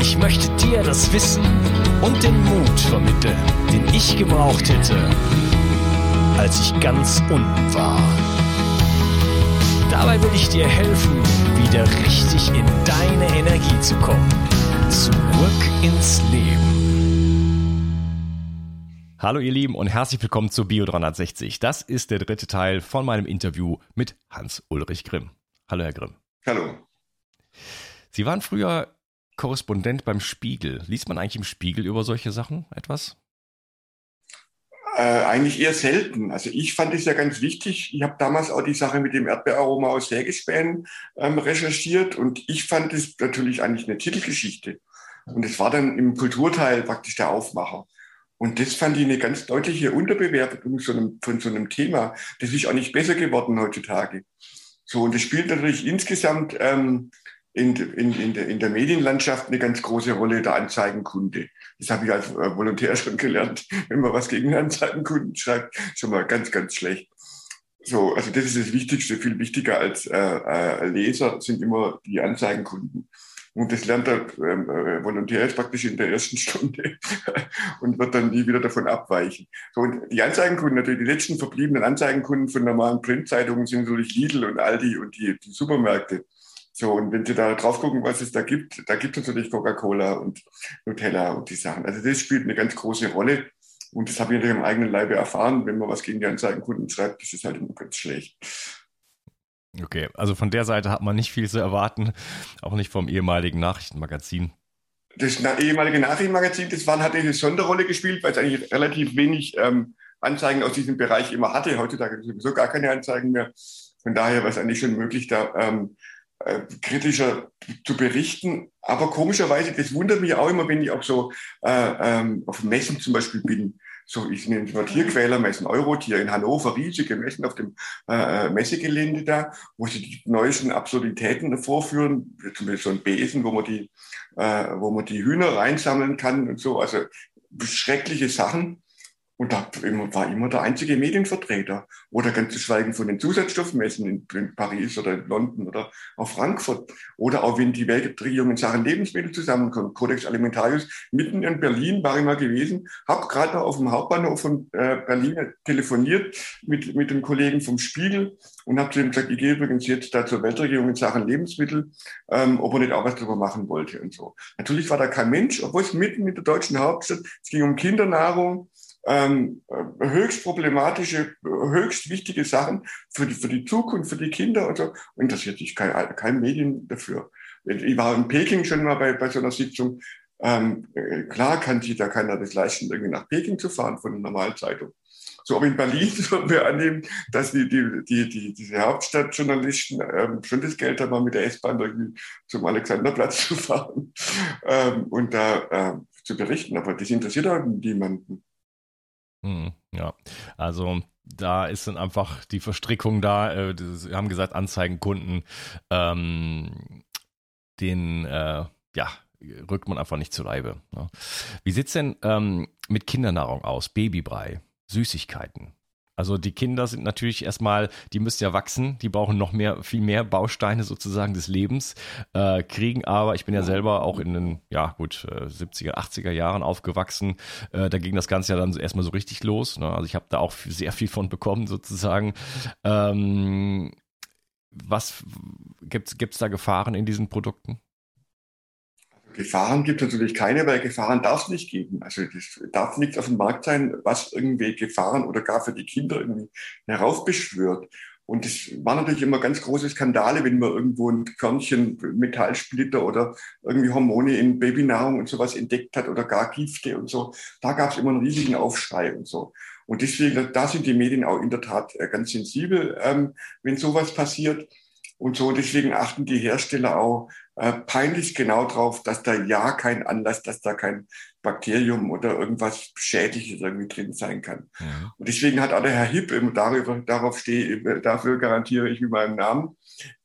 Ich möchte dir das Wissen und den Mut vermitteln, den ich gebraucht hätte, als ich ganz unten war. Dabei will ich dir helfen, wieder richtig in deine Energie zu kommen. Zurück ins Leben. Hallo ihr Lieben und herzlich willkommen zu Bio 360. Das ist der dritte Teil von meinem Interview mit Hans-Ulrich Grimm. Hallo Herr Grimm. Hallo. Sie waren früher Korrespondent beim Spiegel. Liest man eigentlich im Spiegel über solche Sachen etwas? Äh, eigentlich eher selten. Also ich fand es ja ganz wichtig. Ich habe damals auch die Sache mit dem Erdbeeraroma aus Sägespänen ähm, recherchiert und ich fand es natürlich eigentlich eine Titelgeschichte. Und es war dann im Kulturteil praktisch der Aufmacher. Und das fand ich eine ganz deutliche Unterbewertung von so einem, von so einem Thema. Das ist auch nicht besser geworden heutzutage. So, und das spielt natürlich insgesamt ähm, in, in, in, der, in der Medienlandschaft eine ganz große Rolle der Anzeigenkunde. Das habe ich als äh, Volontär schon gelernt. Wenn man was gegen Anzeigenkunden schreibt, schon mal ganz, ganz schlecht. So, also das ist das Wichtigste. Viel wichtiger als äh, äh, Leser sind immer die Anzeigenkunden. Und das lernt der ähm, äh, Volontär jetzt praktisch in der ersten Stunde und wird dann nie wieder davon abweichen. So, und die Anzeigenkunden, natürlich die letzten verbliebenen Anzeigenkunden von normalen Printzeitungen sind natürlich Lidl und Aldi und die, die Supermärkte. So, und wenn Sie da drauf gucken, was es da gibt, da gibt es natürlich Coca-Cola und Nutella und die Sachen. Also das spielt eine ganz große Rolle. Und das habe ich natürlich im eigenen Leibe erfahren. Wenn man was gegen die Anzeigenkunden schreibt, das ist halt immer ganz schlecht. Okay, also von der Seite hat man nicht viel zu erwarten, auch nicht vom ehemaligen Nachrichtenmagazin. Das ehemalige Nachrichtenmagazin, das waren, hat eine Sonderrolle gespielt, weil es eigentlich relativ wenig ähm, Anzeigen aus diesem Bereich immer hatte. Heutzutage sowieso gar keine Anzeigen mehr. Von daher war es eigentlich schon möglich, da ähm, äh, kritischer zu berichten. Aber komischerweise, das wundert mich auch immer, wenn ich auch so äh, ähm, auf Messen zum Beispiel bin so, ich nehme mal Tierquälermessen, Eurotier in Hannover, riesige Messen auf dem äh, äh, Messegelände da, wo sie die neuesten Absurditäten vorführen, zum Beispiel so ein Besen, wo man die, äh, wo man die Hühner reinsammeln kann und so, also schreckliche Sachen. Und da war immer der einzige Medienvertreter. Oder ganz zu schweigen von den Zusatzstoffmessen in, Paris oder in London oder auch Frankfurt. Oder auch wenn die Weltregierung in Sachen Lebensmittel zusammenkommt. Codex Alimentarius mitten in Berlin war ich mal gewesen. Hab gerade auf dem Hauptbahnhof von äh, Berlin telefoniert mit, mit dem Kollegen vom Spiegel und habe zu ihm gesagt, ich gehe übrigens jetzt da zur Weltregierung in Sachen Lebensmittel, ähm, ob er nicht auch was darüber machen wollte und so. Natürlich war da kein Mensch, obwohl es mitten in der deutschen Hauptstadt, es ging um Kindernahrung, ähm, höchst problematische, höchst wichtige Sachen für die, für die Zukunft, für die Kinder und so. Interessiert sich kein, kein Medien dafür. Ich war in Peking schon mal bei, bei so einer Sitzung. Ähm, äh, klar kann sich da keiner das leisten, irgendwie nach Peking zu fahren von einer Normalzeitung. So, aber in Berlin würden wir annehmen, dass die, die, die, die, diese Hauptstadtjournalisten ähm, schon das Geld haben, mit der S-Bahn irgendwie zum Alexanderplatz zu fahren ähm, und da ähm, zu berichten, aber das interessiert auch niemanden. Hm, ja, also da ist dann einfach die Verstrickung da. Äh, Sie haben gesagt, Anzeigenkunden, ähm, den, äh, ja, rückt man einfach nicht zu Leibe. Ne? Wie sieht's denn ähm, mit Kindernahrung aus? Babybrei, Süßigkeiten. Also die Kinder sind natürlich erstmal, die müssen ja wachsen, die brauchen noch mehr, viel mehr Bausteine sozusagen des Lebens, äh, kriegen aber, ich bin ja selber auch in den, ja gut, äh, 70er, 80er Jahren aufgewachsen, äh, da ging das Ganze ja dann erstmal so richtig los. Ne? Also ich habe da auch sehr viel von bekommen sozusagen. Ähm, was gibt es da Gefahren in diesen Produkten? Gefahren gibt es natürlich keine, weil Gefahren darf es nicht geben. Also es darf nichts auf dem Markt sein, was irgendwie Gefahren oder gar für die Kinder irgendwie heraufbeschwört. Und es waren natürlich immer ganz große Skandale, wenn man irgendwo ein Körnchen Metallsplitter oder irgendwie Hormone in Babynahrung und sowas entdeckt hat oder gar Gifte und so. Da gab es immer einen riesigen Aufschrei und so. Und deswegen, da sind die Medien auch in der Tat äh, ganz sensibel, ähm, wenn sowas passiert. Und so, deswegen achten die Hersteller auch äh, peinlich genau drauf, dass da ja kein Anlass, dass da kein Bakterium oder irgendwas Schädliches irgendwie drin sein kann. Ja. Und deswegen hat auch der Herr Hipp, darüber, darauf stehe, dafür garantiere ich mit meinem Namen,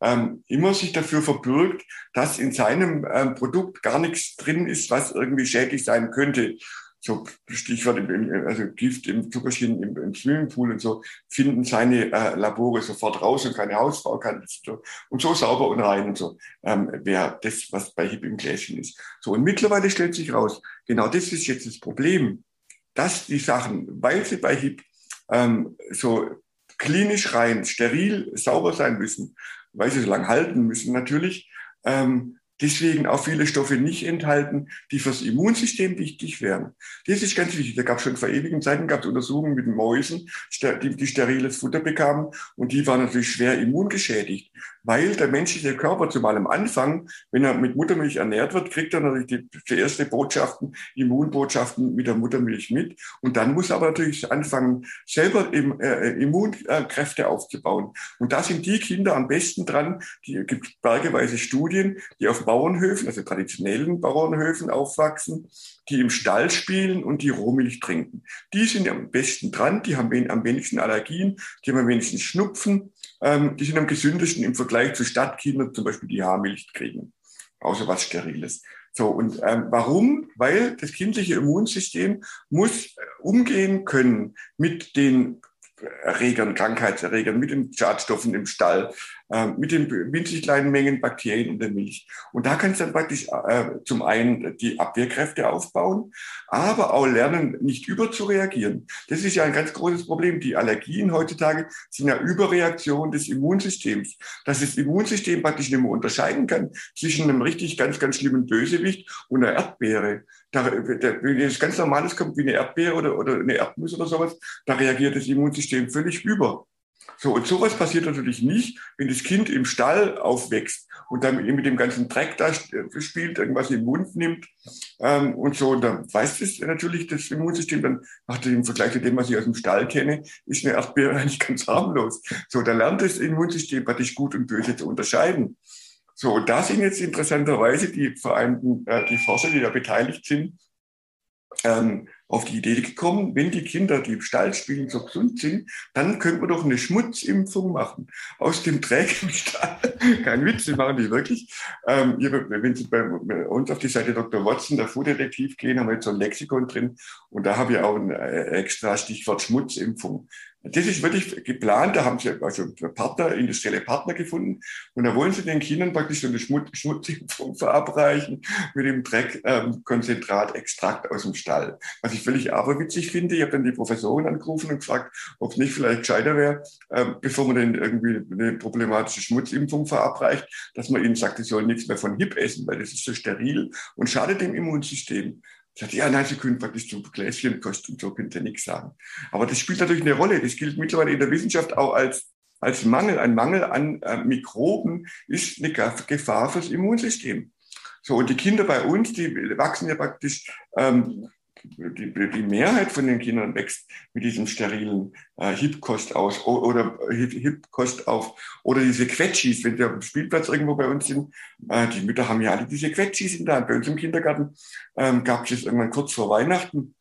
ähm, immer sich dafür verbürgt, dass in seinem ähm, Produkt gar nichts drin ist, was irgendwie schädlich sein könnte so Stichwort, im, also Gift im Zuckerschien im, im Swimmingpool und so, finden seine äh, Labore sofort raus und keine Hausfrau kann so. Und so sauber und rein und so, ähm, wäre das, was bei HIP im Gläschen ist. So, und mittlerweile stellt sich raus, genau das ist jetzt das Problem, dass die Sachen, weil sie bei HIP ähm, so klinisch rein, steril, sauber sein müssen, weil sie so lange halten müssen natürlich, ähm, deswegen auch viele Stoffe nicht enthalten, die fürs Immunsystem wichtig wären. Das ist ganz wichtig. Da gab es schon vor ewigen Zeiten gab es Untersuchungen mit Mäusen, die, die steriles Futter bekamen und die waren natürlich schwer immungeschädigt weil der menschliche Körper zumal am Anfang, wenn er mit Muttermilch ernährt wird, kriegt er natürlich die, die erste Botschaften, Immunbotschaften mit der Muttermilch mit. Und dann muss er aber natürlich anfangen, selber im, äh, Immunkräfte aufzubauen. Und da sind die Kinder am besten dran, die gibt bergeweise Studien, die auf Bauernhöfen, also traditionellen Bauernhöfen aufwachsen, die im Stall spielen und die Rohmilch trinken. Die sind am besten dran, die haben am wenigsten Allergien, die haben am wenigsten Schnupfen, ähm, die sind am gesündesten im Vergleich zu Stadtkindern, zum Beispiel die Haarmilch kriegen, außer was Steriles. So, und ähm, warum? Weil das kindliche Immunsystem muss äh, umgehen können mit den Erregern, Krankheitserregern, mit den Schadstoffen im Stall, äh, mit den winzig kleinen Mengen Bakterien in der Milch. Und da kann es dann praktisch äh, zum einen die Abwehrkräfte aufbauen, aber auch lernen, nicht überzureagieren. Das ist ja ein ganz großes Problem. Die Allergien heutzutage sind ja Überreaktion des Immunsystems, dass das Immunsystem praktisch nicht mehr unterscheiden kann zwischen einem richtig ganz, ganz schlimmen Bösewicht und einer Erdbeere. Da, da, wenn es ganz Normales kommt, wie eine Erdbeere oder, oder eine Erdnuss oder sowas, da reagiert das Immunsystem völlig über. So, und sowas passiert natürlich nicht, wenn das Kind im Stall aufwächst und dann mit dem ganzen Dreck da spielt, irgendwas im Mund nimmt ähm, und so. Und dann weiß das natürlich das Immunsystem, dann macht im Vergleich zu dem, was ich aus dem Stall kenne, ist eine Erdbeere eigentlich ganz harmlos. So, da lernt das Immunsystem praktisch gut und böse zu unterscheiden. So, und da sind jetzt interessanterweise die Vereinten, äh, die Forscher, die da beteiligt sind, ähm, auf die Idee gekommen, wenn die Kinder, die im Stall spielen, so gesund sind, dann könnte man doch eine Schmutzimpfung machen. Aus dem Dreck Stall. Kein Witz, das machen die wirklich. Ähm, wenn Sie bei uns auf die Seite Dr. Watson, der Fooddetektiv gehen, haben wir jetzt so ein Lexikon drin und da habe ich auch ein äh, extra Stichwort Schmutzimpfung. Das ist wirklich geplant. Da haben sie also Partner, industrielle Partner gefunden. Und da wollen sie den Kindern praktisch so eine Schmutz, Schmutzimpfung verabreichen mit dem Dreckkonzentrat, ähm, aus dem Stall. Was ich völlig aberwitzig finde. Ich habe dann die Professorin angerufen und gefragt, ob es nicht vielleicht gescheiter wäre, äh, bevor man denn irgendwie eine problematische Schmutzimpfung verabreicht, dass man ihnen sagt, sie sollen nichts mehr von HIP essen, weil das ist so steril und schadet dem Immunsystem. Ich sagte, ja, nein, Sie können praktisch zum Gläschen kosten, so könnt ihr nichts sagen. Aber das spielt natürlich eine Rolle. Das gilt mittlerweile in der Wissenschaft auch als, als Mangel. Ein Mangel an äh, Mikroben ist eine Gefahr fürs Immunsystem. So, und die Kinder bei uns, die wachsen ja praktisch ähm, die, die Mehrheit von den Kindern wächst mit diesem sterilen äh, Hipkost aus oder Hipkost auf oder diese Quetschis, wenn wir am Spielplatz irgendwo bei uns sind. Äh, die Mütter haben ja alle diese Quetschis in der Hand. Bei uns im Kindergarten ähm, gab es irgendwann kurz vor Weihnachten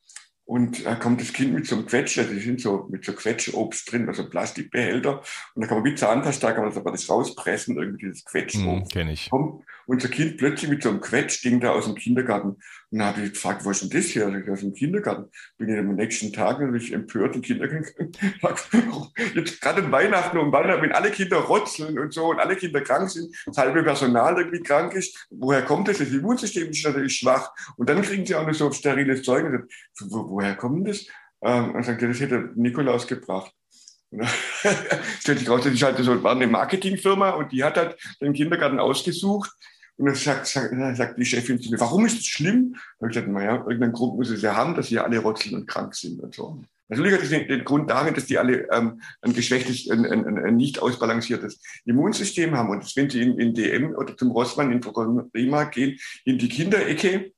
und da kommt das Kind mit so einem Quetsch, also die sind so mit so Quetschobst drin, also Plastikbehälter. Und da kann man wie Zahnpasta, kann man aber das rauspressen, irgendwie dieses Quetschobst. Mm, kenn ich. Kommt unser Kind plötzlich mit so einem Quetschding da aus dem Kindergarten. Und dann habe ich gefragt, was ist denn das hier? Also aus dem Kindergarten. Bin ich am nächsten Tag natürlich empört den Kindergarten. Jetzt gerade an Weihnachten und Weihnachten, wenn alle Kinder rotzeln und so und alle Kinder krank sind, das halbe Personal irgendwie krank ist, woher kommt das? Das Immunsystem ist natürlich schwach. Und dann kriegen sie auch noch so steriles Zeug. Und wo, woher kommt das? Ähm, und sagt, das hätte Nikolaus gebracht. stellt sich raus, das ist halt so, war eine Marketingfirma und die hat halt den Kindergarten ausgesucht und dann sagt, sagt, sagt die Chefin zu mir, warum ist das schlimm? Da habe ich gesagt, naja, irgendeinen Grund muss es ja haben, dass sie alle rotzeln und krank sind und so. Natürlich hat es den, den Grund darin, dass die alle ähm, ein geschwächtes, ein, ein, ein nicht ausbalanciertes Immunsystem haben. Und wenn sie in, in DM oder zum Rossmann in Prima gehen, in die Kinderecke,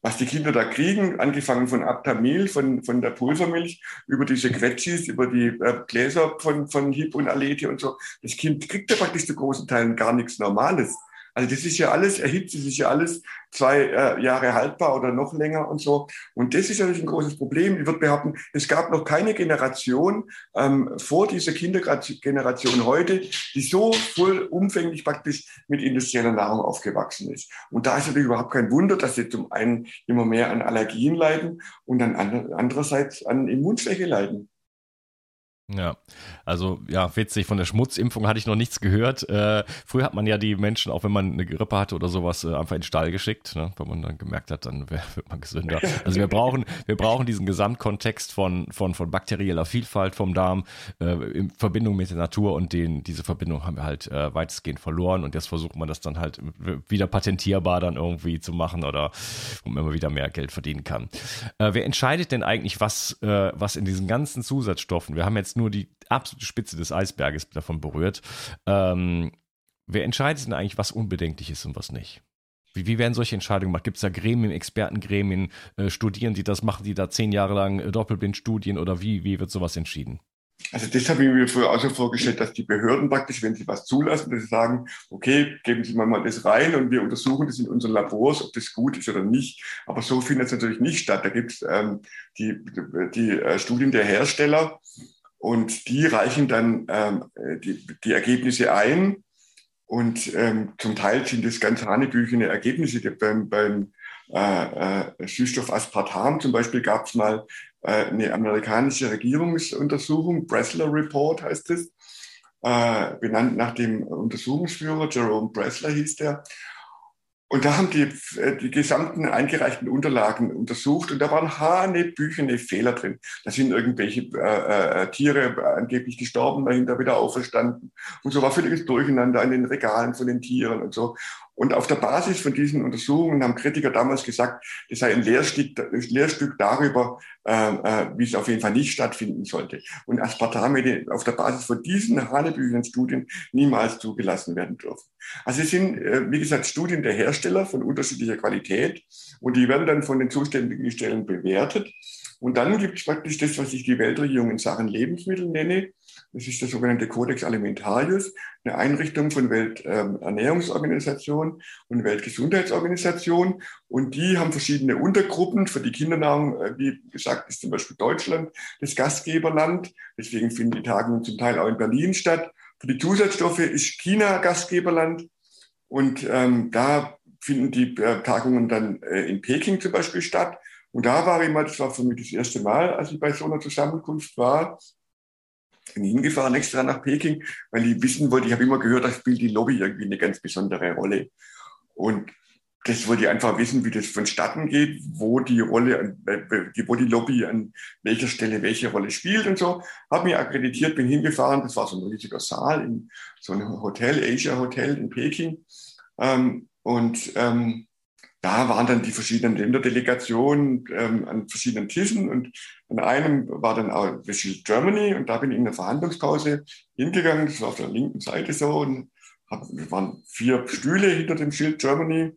was die Kinder da kriegen, angefangen von Aptamil, von, von der Pulvermilch, über diese Quetschis, über die äh, Gläser von, von Hip und Alete und so. Das Kind kriegt ja praktisch zu großen Teilen gar nichts Normales. Also das ist ja alles erhitzt, das ist ja alles zwei äh, Jahre haltbar oder noch länger und so. Und das ist natürlich ein großes Problem. Ich würde behaupten, es gab noch keine Generation ähm, vor dieser Kindergeneration heute, die so vollumfänglich praktisch mit industrieller Nahrung aufgewachsen ist. Und da ist natürlich überhaupt kein Wunder, dass sie zum einen immer mehr an Allergien leiden und dann andererseits an Immunschwäche leiden. Ja, also ja, witzig, von der Schmutzimpfung hatte ich noch nichts gehört. Äh, früher hat man ja die Menschen, auch wenn man eine Grippe hatte oder sowas, äh, einfach in den Stall geschickt, ne? weil man dann gemerkt hat, dann wär, wird man gesünder. Also wir brauchen, wir brauchen diesen Gesamtkontext von, von, von bakterieller Vielfalt vom Darm äh, in Verbindung mit der Natur und den, diese Verbindung haben wir halt äh, weitestgehend verloren und jetzt versucht man das dann halt wieder patentierbar dann irgendwie zu machen oder man immer wieder mehr Geld verdienen kann. Äh, wer entscheidet denn eigentlich, was, äh, was in diesen ganzen Zusatzstoffen, wir haben jetzt nur die absolute Spitze des Eisberges davon berührt. Ähm, wer entscheidet denn eigentlich, was unbedenklich ist und was nicht? Wie, wie werden solche Entscheidungen gemacht? Gibt es da Gremien, Expertengremien, äh, Studieren, die das machen, die da zehn Jahre lang äh, Doppelblindstudien oder wie, wie wird sowas entschieden? Also das habe ich mir früher auch so vorgestellt, dass die Behörden praktisch, wenn sie was zulassen, dass sie sagen, okay, geben Sie mal, mal das rein und wir untersuchen das in unseren Labors, ob das gut ist oder nicht. Aber so findet es natürlich nicht statt. Da gibt es ähm, die, die, äh, Studien der Hersteller, und die reichen dann ähm, die, die Ergebnisse ein. Und ähm, zum Teil sind das ganz hanebüchene Ergebnisse. Beim, beim äh, äh, Süßstoff Aspartam zum Beispiel gab es mal äh, eine amerikanische Regierungsuntersuchung, Bressler Report heißt es, äh, benannt nach dem Untersuchungsführer, Jerome Bressler hieß der. Und da haben die äh, die gesamten eingereichten Unterlagen untersucht und da waren hanebüchene Fehler drin. Da sind irgendwelche äh, äh, Tiere angeblich gestorben, dahinter wieder auferstanden. Und so war völliges Durcheinander in den Regalen von den Tieren und so. Und auf der Basis von diesen Untersuchungen haben Kritiker damals gesagt, das sei ein Lehrstück, Lehrstück darüber, äh, äh, wie es auf jeden Fall nicht stattfinden sollte. Und Aspartame auf der Basis von diesen hanebüchenen Studien niemals zugelassen werden dürfen. Also es sind, äh, wie gesagt, Studien der Hersteller von unterschiedlicher Qualität und die werden dann von den zuständigen Stellen bewertet. Und dann gibt es praktisch das, was ich die Weltregierung in Sachen Lebensmittel nenne. Das ist der sogenannte Codex Alimentarius, eine Einrichtung von Welternährungsorganisation und Weltgesundheitsorganisation. Und die haben verschiedene Untergruppen. Für die Kindernahrung, äh, wie gesagt, ist zum Beispiel Deutschland das Gastgeberland. Deswegen finden die Tagungen zum Teil auch in Berlin statt. Für die Zusatzstoffe ist China Gastgeberland. Und ähm, da finden die äh, Tagungen dann äh, in Peking zum Beispiel statt. Und da war ich mal, das war für mich das erste Mal, als ich bei so einer Zusammenkunft war, bin hingefahren extra nach Peking, weil ich wissen wollte, ich habe immer gehört, da spielt die Lobby irgendwie eine ganz besondere Rolle. Und das wollte ich einfach wissen, wie das vonstatten geht, wo die Rolle, wo die Lobby an welcher Stelle welche Rolle spielt und so. Habe mich akkreditiert, bin hingefahren. Das war so ein riesiger Saal in so einem Hotel, Asia Hotel in Peking. Ähm, und ähm, da waren dann die verschiedenen Länderdelegationen ähm, an verschiedenen Tischen und an einem war dann auch Visit Germany und da bin ich in der Verhandlungspause hingegangen, das war auf der linken Seite so und hab, waren vier Stühle hinter dem Schild Germany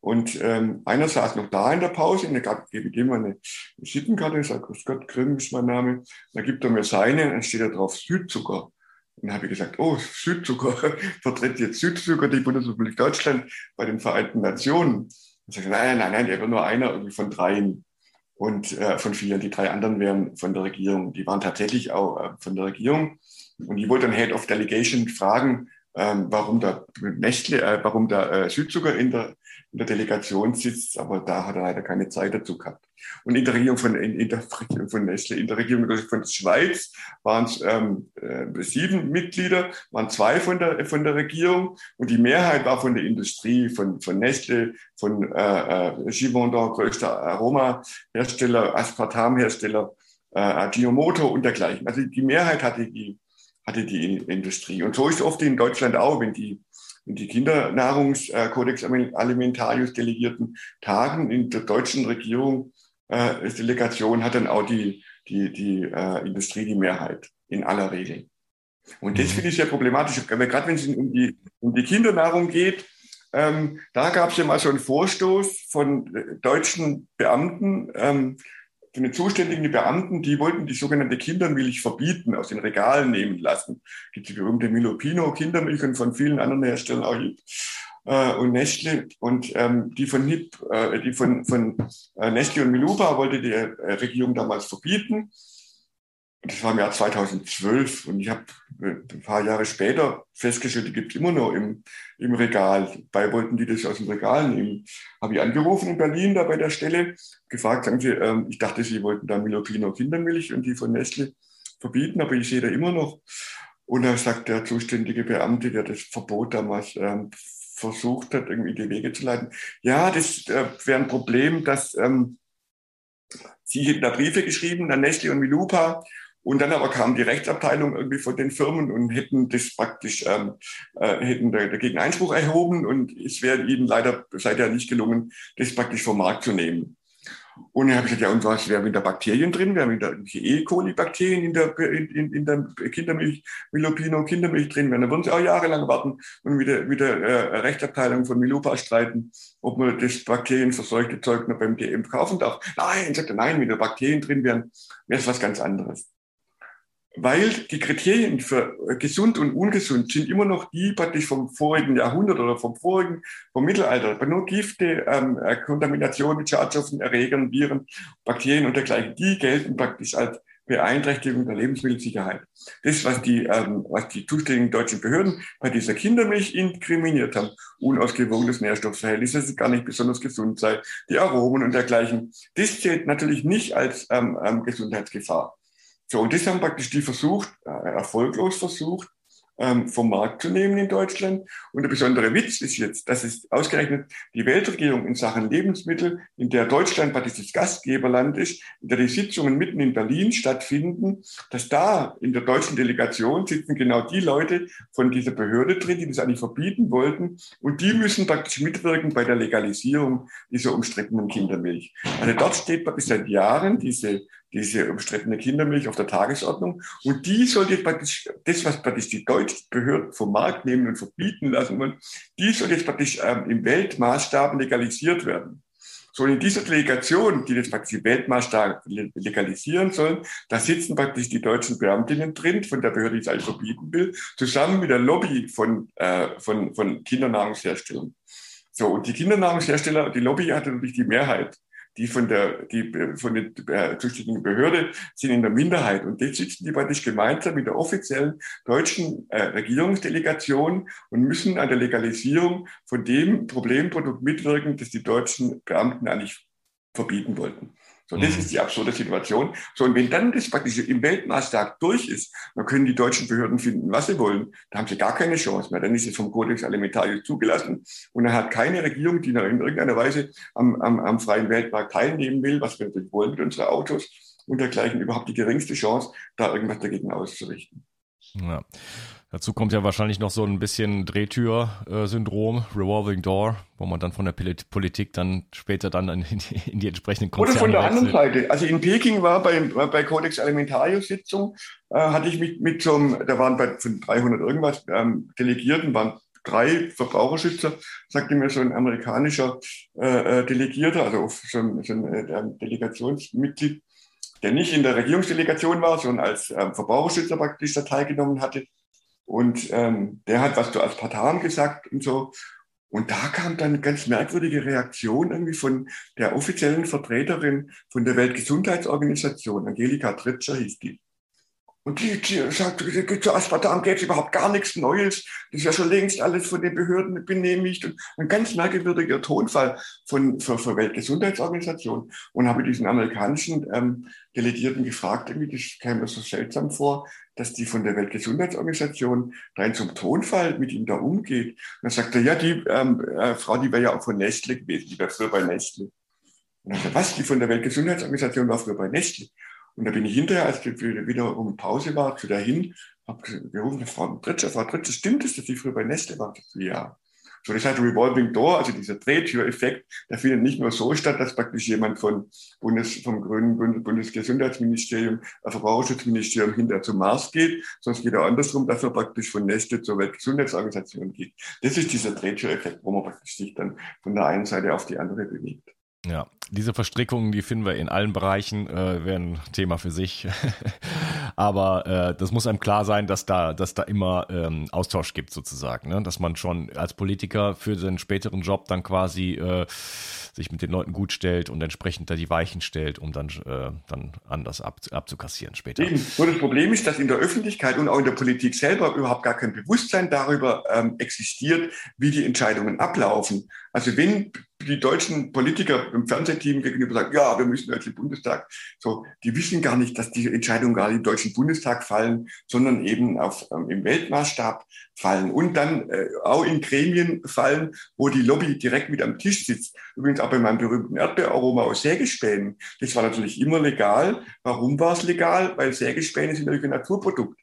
Und ähm, einer saß noch da in der Pause und er gab, gebe ich ihm eine Visitenkarte, sagt, Grüß Gott, Grimm ist mein Name. Da gibt er mir seine, dann steht da drauf Südzucker. Und dann habe ich gesagt, oh, Südzucker, vertritt jetzt Südzucker die Bundesrepublik Deutschland bei den Vereinten Nationen. Sage ich, nein, nein, nein, der war nur einer irgendwie von dreien und äh, von vier. Die drei anderen wären von der Regierung. Die waren tatsächlich auch äh, von der Regierung. Und die wollte dann Head of Delegation fragen, ähm, warum da Nestle, äh, warum da äh, Südzucker in der, in der Delegation sitzt, aber da hat er leider keine Zeit dazu gehabt. Und in der Regierung von, in, der Regierung von Nestle, in der Regierung von der Schweiz waren es ähm, äh, sieben Mitglieder, waren zwei von der, von der Regierung und die Mehrheit war von der Industrie, von, von Nestle, von äh, äh, Givaudan, größter Aromahersteller, Aspartamhersteller, äh, Ajinomoto und dergleichen. Also die Mehrheit hatte die hatte die Industrie. Und so ist es oft in Deutschland auch, wenn die, wenn die Kindernahrungskodex Alimentarius Delegierten tagen in der deutschen Regierung, äh, Delegation hat dann auch die, die, die äh, Industrie die Mehrheit in aller Regel. Und das mhm. finde ich sehr problematisch, gerade wenn es um die, um die Kindernahrung geht. Ähm, da gab es ja mal so einen Vorstoß von äh, deutschen Beamten, ähm, von den zuständigen Beamten, die wollten die sogenannte Kindermilch verbieten, aus den Regalen nehmen lassen. Es gibt die berühmte Milopino Kindermilch und von vielen anderen Herstellern auch äh, und Nestle und ähm, die von NIP, äh, die von, von äh, Nestle und Milupa wollte die äh, Regierung damals verbieten. Das war im Jahr 2012 und ich habe äh, ein paar Jahre später festgestellt, die gibt es immer noch im, im Regal. Dabei wollten die das aus dem Regal nehmen. Habe ich angerufen in Berlin da bei der Stelle, gefragt, sagen sie, ähm, ich dachte, sie wollten da Milopino Kindermilch und die von Nestle verbieten, aber ich sehe da immer noch. Und da sagt der zuständige Beamte, der das Verbot damals ähm, versucht hat, irgendwie die Wege zu leiten, ja, das äh, wäre ein Problem, dass ähm, sie hätten da Briefe geschrieben an Nestle und Milupa und dann aber kam die Rechtsabteilung irgendwie von den Firmen und hätten das praktisch, ähm, äh, hätten dagegen Einspruch erhoben und es wäre ihnen leider seither nicht gelungen, das praktisch vom Markt zu nehmen. Und dann habe ich gesagt, ja, und was wäre mit der Bakterien drin? Wir haben da E. coli-Bakterien in der, in, in der Kindermilch, Milopino Kindermilch drin. Dann würden sie auch jahrelang warten und mit der, mit der äh, Rechtsabteilung von Milupa streiten, ob man das bakterienverseuchte Zeug noch beim DM kaufen darf. Nein, sagt er, nein, wenn da Bakterien drin wären, wäre es was ganz anderes weil die Kriterien für gesund und ungesund sind immer noch die praktisch vom vorigen Jahrhundert oder vom vorigen, vom Mittelalter. Aber nur Gifte, ähm, äh, Kontamination mit Schadstoffen, Erregern, Viren, Bakterien und dergleichen, die gelten praktisch als Beeinträchtigung der Lebensmittelsicherheit. Das, was die, ähm, was die zuständigen deutschen Behörden bei dieser Kindermilch inkriminiert haben, unausgewogenes Nährstoffverhältnis, dass es gar nicht besonders gesund sei, die Aromen und dergleichen, das zählt natürlich nicht als ähm, ähm, Gesundheitsgefahr. So, und das haben praktisch die versucht, äh, erfolglos versucht, ähm, vom Markt zu nehmen in Deutschland. Und der besondere Witz ist jetzt, dass es ausgerechnet die Weltregierung in Sachen Lebensmittel, in der Deutschland praktisch das Gastgeberland ist, in der die Sitzungen mitten in Berlin stattfinden, dass da in der deutschen Delegation sitzen genau die Leute von dieser Behörde drin, die das eigentlich verbieten wollten. Und die müssen praktisch mitwirken bei der Legalisierung dieser umstrittenen Kindermilch. Also dort steht praktisch seit Jahren diese diese umstrittene Kindermilch auf der Tagesordnung. Und die sollte jetzt praktisch, das, was praktisch die deutschen Behörden vom Markt nehmen und verbieten lassen wollen, die soll jetzt praktisch ähm, im Weltmaßstab legalisiert werden. So in dieser Delegation, die das praktisch im Weltmaßstab legalisieren sollen, da sitzen praktisch die deutschen Beamtinnen drin, von der Behörde, die es alles verbieten will, zusammen mit der Lobby von, äh, von, von Kindernahrungsherstellern. So, und die Kindernahrungshersteller, die Lobby hatte natürlich die Mehrheit die von der, die von der äh, zuständigen Behörde sind in der Minderheit. Und jetzt sitzen die praktisch gemeinsam mit der offiziellen deutschen äh, Regierungsdelegation und müssen an der Legalisierung von dem Problemprodukt mitwirken, das die deutschen Beamten eigentlich verbieten wollten. So, das mhm. ist die absurde Situation. So, und wenn dann das praktisch im Weltmaßstab durch ist, dann können die deutschen Behörden finden, was sie wollen. Da haben sie gar keine Chance mehr. Dann ist es vom Codex Alimentarius zugelassen. Und dann hat keine Regierung, die in irgendeiner Weise am, am, am freien Weltmarkt teilnehmen will, was wir natürlich wollen mit unseren Autos und dergleichen, überhaupt die geringste Chance, da irgendwas dagegen auszurichten. Ja. Dazu kommt ja wahrscheinlich noch so ein bisschen Drehtür-Syndrom, Revolving Door, wo man dann von der Politik dann später dann in die, in die entsprechenden Konzerne Oder von der anderen Seite. Also in Peking war bei, bei Codex Alimentarius Sitzung, äh, hatte ich mich mit so einem, da waren bei von 300 irgendwas ähm, Delegierten, waren drei Verbraucherschützer, sagte mir so ein amerikanischer äh, äh Delegierter, also schon, schon äh, Delegationsmitglied, der nicht in der Regierungsdelegation war, sondern als ähm, Verbraucherschützer praktisch da teilgenommen hatte. Und ähm, der hat was zu Aspartam gesagt und so. Und da kam dann eine ganz merkwürdige Reaktion irgendwie von der offiziellen Vertreterin von der Weltgesundheitsorganisation, Angelika Tritscher hieß die. Und die, die sagt, zu Aspartam es überhaupt gar nichts Neues. Das ist ja schon längst alles von den Behörden benehmigt. Und ein ganz merkwürdiger Tonfall von, für, für Weltgesundheitsorganisation. Und habe diesen amerikanischen ähm, Delegierten gefragt, irgendwie, das kam mir so seltsam vor, dass die von der Weltgesundheitsorganisation rein zum Tonfall mit ihm da umgeht. Und dann sagt er, ja, die ähm, äh, Frau, die wäre ja auch von Nestle gewesen, die wäre früher bei Nestle. Und dann sagt er, was, die von der Weltgesundheitsorganisation war früher bei Nestle? Und da bin ich hinterher, als wieder um Pause war, zu dahin, habe gerufen, Frau Tritsche, Frau Tritsche, stimmt es, dass Sie früher bei Nestle waren? Ja. So, das heißt Revolving Door, also dieser Drehtüreffekt, der findet nicht nur so statt, dass praktisch jemand von Bundes, vom Grünen Bundesgesundheitsministerium, äh, Verbraucherschutzministerium hinterher zum Mars geht, sondern es geht auch andersrum, dass man praktisch von Nestle zur Weltgesundheitsorganisation geht. Das ist dieser Drehtüreffekt, wo man praktisch sich dann von der einen Seite auf die andere bewegt. Ja, diese Verstrickungen, die finden wir in allen Bereichen, äh, wären Thema für sich. Aber äh, das muss einem klar sein, dass da, dass da immer ähm, Austausch gibt sozusagen, ne? dass man schon als Politiker für seinen späteren Job dann quasi äh, sich mit den Leuten gut stellt und entsprechend da die Weichen stellt, um dann, äh, dann anders ab, abzukassieren später. Eben. Nur das Problem ist, dass in der Öffentlichkeit und auch in der Politik selber überhaupt gar kein Bewusstsein darüber ähm, existiert, wie die Entscheidungen ablaufen. Also wenn die deutschen Politiker im Fernsehteam gegenüber sagen, ja, wir müssen jetzt im Bundestag, so, die wissen gar nicht, dass die Entscheidungen gerade im Deutschen Bundestag fallen, sondern eben auf, ähm, im Weltmaßstab fallen und dann äh, auch in Gremien fallen, wo die Lobby direkt mit am Tisch sitzt. Übrigens auch bei meinem berühmten Erdbeeraroma aus Sägespänen. Das war natürlich immer legal. Warum war es legal? Weil Sägespäne sind natürlich ein Naturprodukt.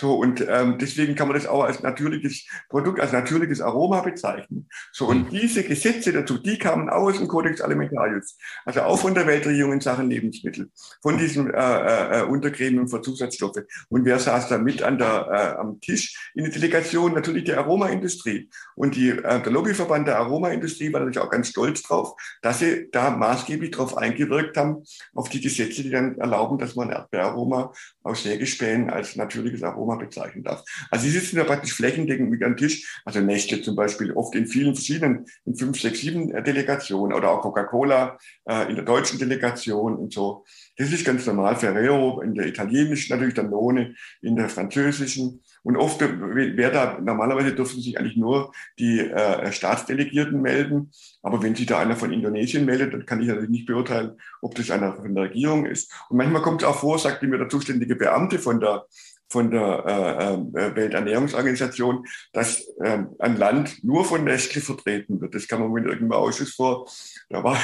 So, und ähm, deswegen kann man das auch als natürliches Produkt, als natürliches Aroma bezeichnen. So, und mhm. diese Gesetze dazu, die kamen auch aus dem Codex Alimentarius, also auch von der Weltregierung in Sachen Lebensmittel, von diesem äh, äh, äh Untergremium für Zusatzstoffe. Und wer saß da mit an der, äh, am Tisch in der Delegation? Natürlich die Aromaindustrie. Und die, äh, der Lobbyverband der Aromaindustrie war natürlich auch ganz stolz drauf, dass sie da maßgeblich drauf eingewirkt haben, auf die Gesetze, die dann erlauben, dass man Erdbeeraroma aus Sägespänen als natürliches Aroma Aroma bezeichnen darf. Also sie sitzen da praktisch flächendeckend mit am Tisch. Also Nestle zum Beispiel oft in vielen verschiedenen, in fünf, sechs, sieben äh, Delegationen oder auch Coca-Cola äh, in der deutschen Delegation und so. Das ist ganz normal. Ferrero in der italienischen, natürlich dann Danone in der französischen. Und oft, wer da, normalerweise dürfen sich eigentlich nur die äh, Staatsdelegierten melden. Aber wenn sich da einer von Indonesien meldet, dann kann ich natürlich nicht beurteilen, ob das einer von der Regierung ist. Und manchmal kommt es auch vor, sagt mir der zuständige Beamte von der von der äh, äh, Welternährungsorganisation, dass äh, ein Land nur von Nestle vertreten wird. Das kam mir mit irgendeinem Ausschuss vor. Da war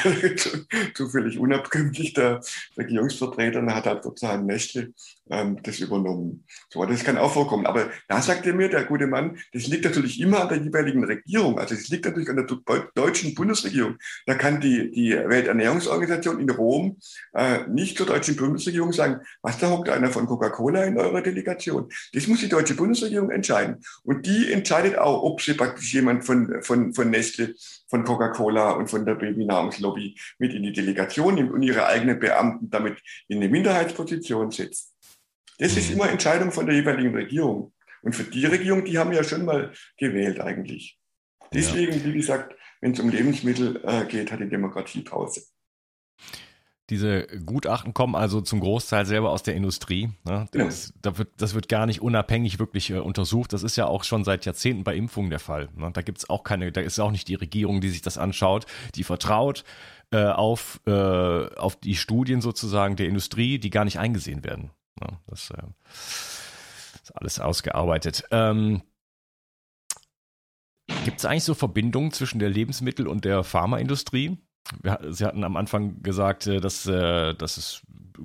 zufällig unabkömmlich der Regierungsvertreter und hat halt sozusagen Nestle ähm, das übernommen. So, das kann auch vorkommen. Aber da sagte mir der gute Mann, das liegt natürlich immer an der jeweiligen Regierung. Also es liegt natürlich an der deutschen Bundesregierung. Da kann die, die Welternährungsorganisation in Rom äh, nicht zur deutschen Bundesregierung sagen, was da hockt einer von Coca-Cola in eurer Delegation. Das muss die deutsche Bundesregierung entscheiden. Und die entscheidet auch, ob sie praktisch jemand von, von, von Nestle von Coca-Cola und von der Babynahrungslobby mit in die Delegation nimmt und ihre eigenen Beamten damit in eine Minderheitsposition setzt. Das ist mhm. immer Entscheidung von der jeweiligen Regierung. Und für die Regierung, die haben ja schon mal gewählt eigentlich. Deswegen, ja. wie gesagt, wenn es um Lebensmittel äh, geht, hat die Demokratie Pause. Diese Gutachten kommen also zum Großteil selber aus der Industrie. Ne? Das, ja. da wird, das wird gar nicht unabhängig wirklich äh, untersucht. Das ist ja auch schon seit Jahrzehnten bei Impfungen der Fall. Ne? Da gibt's auch keine, da ist auch nicht die Regierung, die sich das anschaut, die vertraut äh, auf, äh, auf die Studien sozusagen der Industrie, die gar nicht eingesehen werden. Ja, das äh, ist alles ausgearbeitet. Ähm, Gibt es eigentlich so Verbindungen zwischen der Lebensmittel- und der Pharmaindustrie? Sie hatten am Anfang gesagt, äh, dass, äh, dass es